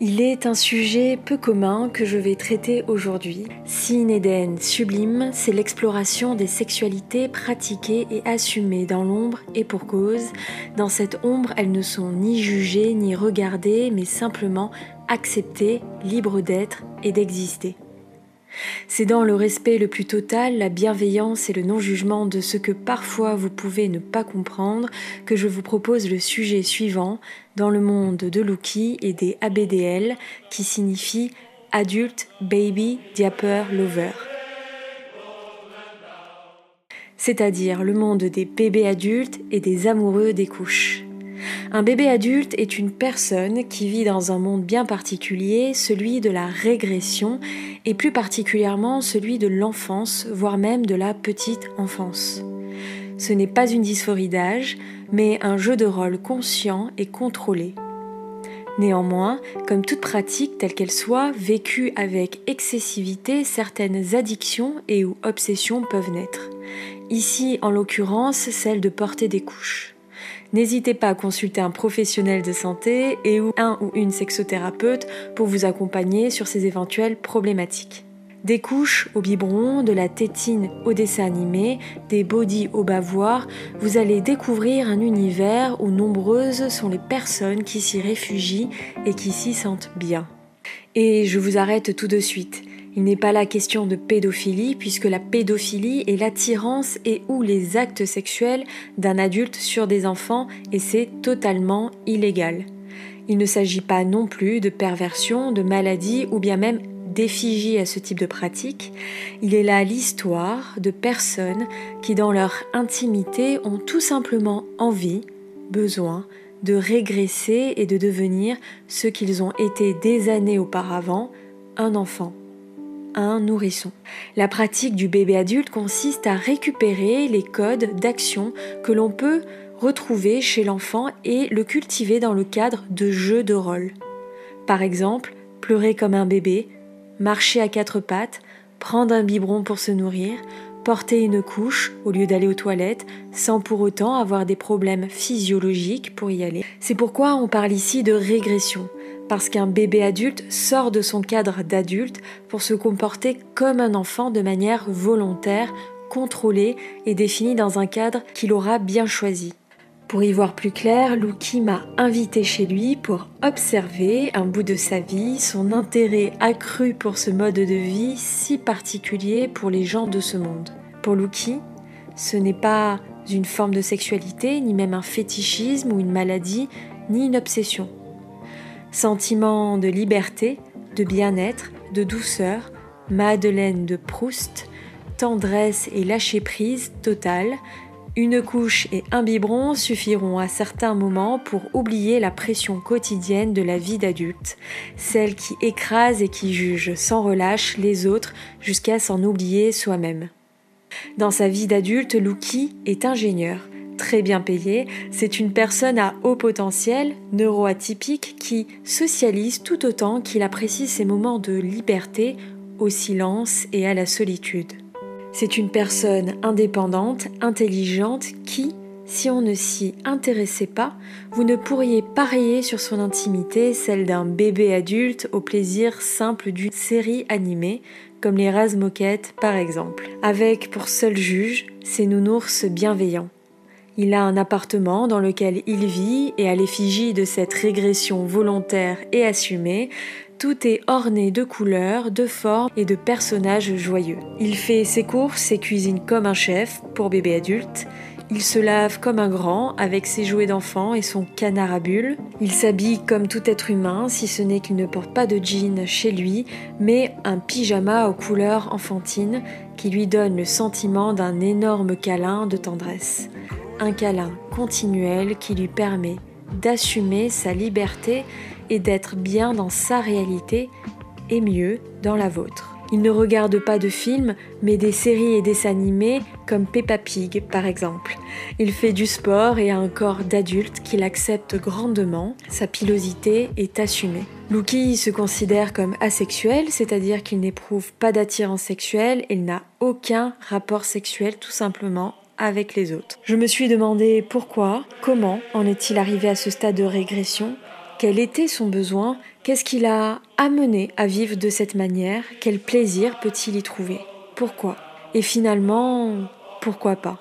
Il est un sujet peu commun que je vais traiter aujourd'hui. Sin Eden sublime, c'est l'exploration des sexualités pratiquées et assumées dans l'ombre et pour cause. Dans cette ombre, elles ne sont ni jugées ni regardées, mais simplement acceptées, libres d'être et d'exister. C'est dans le respect le plus total, la bienveillance et le non-jugement de ce que parfois vous pouvez ne pas comprendre que je vous propose le sujet suivant dans le monde de Luki et des ABDL qui signifie Adult Baby Diaper Lover. C'est-à-dire le monde des bébés adultes et des amoureux des couches. Un bébé adulte est une personne qui vit dans un monde bien particulier, celui de la régression, et plus particulièrement celui de l'enfance, voire même de la petite enfance. Ce n'est pas une dysphorie d'âge, mais un jeu de rôle conscient et contrôlé. Néanmoins, comme toute pratique telle qu'elle soit, vécue avec excessivité, certaines addictions et ou obsessions peuvent naître. Ici, en l'occurrence, celle de porter des couches n'hésitez pas à consulter un professionnel de santé et ou un ou une sexothérapeute pour vous accompagner sur ces éventuelles problématiques. Des couches au biberon, de la tétine au dessin animé, des bodys au bavoir, vous allez découvrir un univers où nombreuses sont les personnes qui s'y réfugient et qui s'y sentent bien. Et je vous arrête tout de suite. Il n'est pas la question de pédophilie puisque la pédophilie est l'attirance et ou les actes sexuels d'un adulte sur des enfants et c'est totalement illégal. Il ne s'agit pas non plus de perversion, de maladie ou bien même d'effigie à ce type de pratique. Il est là l'histoire de personnes qui dans leur intimité ont tout simplement envie, besoin, de régresser et de devenir ce qu'ils ont été des années auparavant, un enfant un nourrisson. La pratique du bébé adulte consiste à récupérer les codes d'action que l'on peut retrouver chez l'enfant et le cultiver dans le cadre de jeux de rôle. Par exemple, pleurer comme un bébé, marcher à quatre pattes, prendre un biberon pour se nourrir, porter une couche au lieu d'aller aux toilettes sans pour autant avoir des problèmes physiologiques pour y aller. C'est pourquoi on parle ici de régression parce qu'un bébé adulte sort de son cadre d'adulte pour se comporter comme un enfant de manière volontaire, contrôlée et définie dans un cadre qu'il aura bien choisi. Pour y voir plus clair, Luki m'a invité chez lui pour observer un bout de sa vie, son intérêt accru pour ce mode de vie si particulier pour les gens de ce monde. Pour Luki, ce n'est pas une forme de sexualité, ni même un fétichisme ou une maladie, ni une obsession. Sentiment de liberté, de bien-être, de douceur, Madeleine de Proust, tendresse et lâcher-prise totale, une couche et un biberon suffiront à certains moments pour oublier la pression quotidienne de la vie d'adulte, celle qui écrase et qui juge sans relâche les autres jusqu'à s'en oublier soi-même. Dans sa vie d'adulte, Luki est ingénieur très bien payé, c'est une personne à haut potentiel, neuroatypique, qui socialise tout autant qu'il apprécie ses moments de liberté au silence et à la solitude. C'est une personne indépendante, intelligente, qui, si on ne s'y intéressait pas, vous ne pourriez parier sur son intimité, celle d'un bébé adulte au plaisir simple d'une série animée, comme les rases moquettes par exemple, avec pour seul juge ses nounours bienveillants. Il a un appartement dans lequel il vit et à l'effigie de cette régression volontaire et assumée, tout est orné de couleurs, de formes et de personnages joyeux. Il fait ses courses et cuisine comme un chef pour bébé adulte. Il se lave comme un grand avec ses jouets d'enfant et son canard à bulles. Il s'habille comme tout être humain, si ce n'est qu'il ne porte pas de jean chez lui, mais un pyjama aux couleurs enfantines qui lui donne le sentiment d'un énorme câlin de tendresse un câlin continuel qui lui permet d'assumer sa liberté et d'être bien dans sa réalité et mieux dans la vôtre. Il ne regarde pas de films, mais des séries et dessins animés comme Peppa Pig par exemple. Il fait du sport et a un corps d'adulte qu'il accepte grandement, sa pilosité est assumée. Luki se considère comme asexuel, c'est-à-dire qu'il n'éprouve pas d'attirance sexuelle, il n'a aucun rapport sexuel tout simplement avec les autres. Je me suis demandé pourquoi, comment en est-il arrivé à ce stade de régression quel était son besoin, qu'est-ce qui l'a amené à vivre de cette manière, quel plaisir peut-il y trouver, pourquoi? Et finalement, pourquoi pas?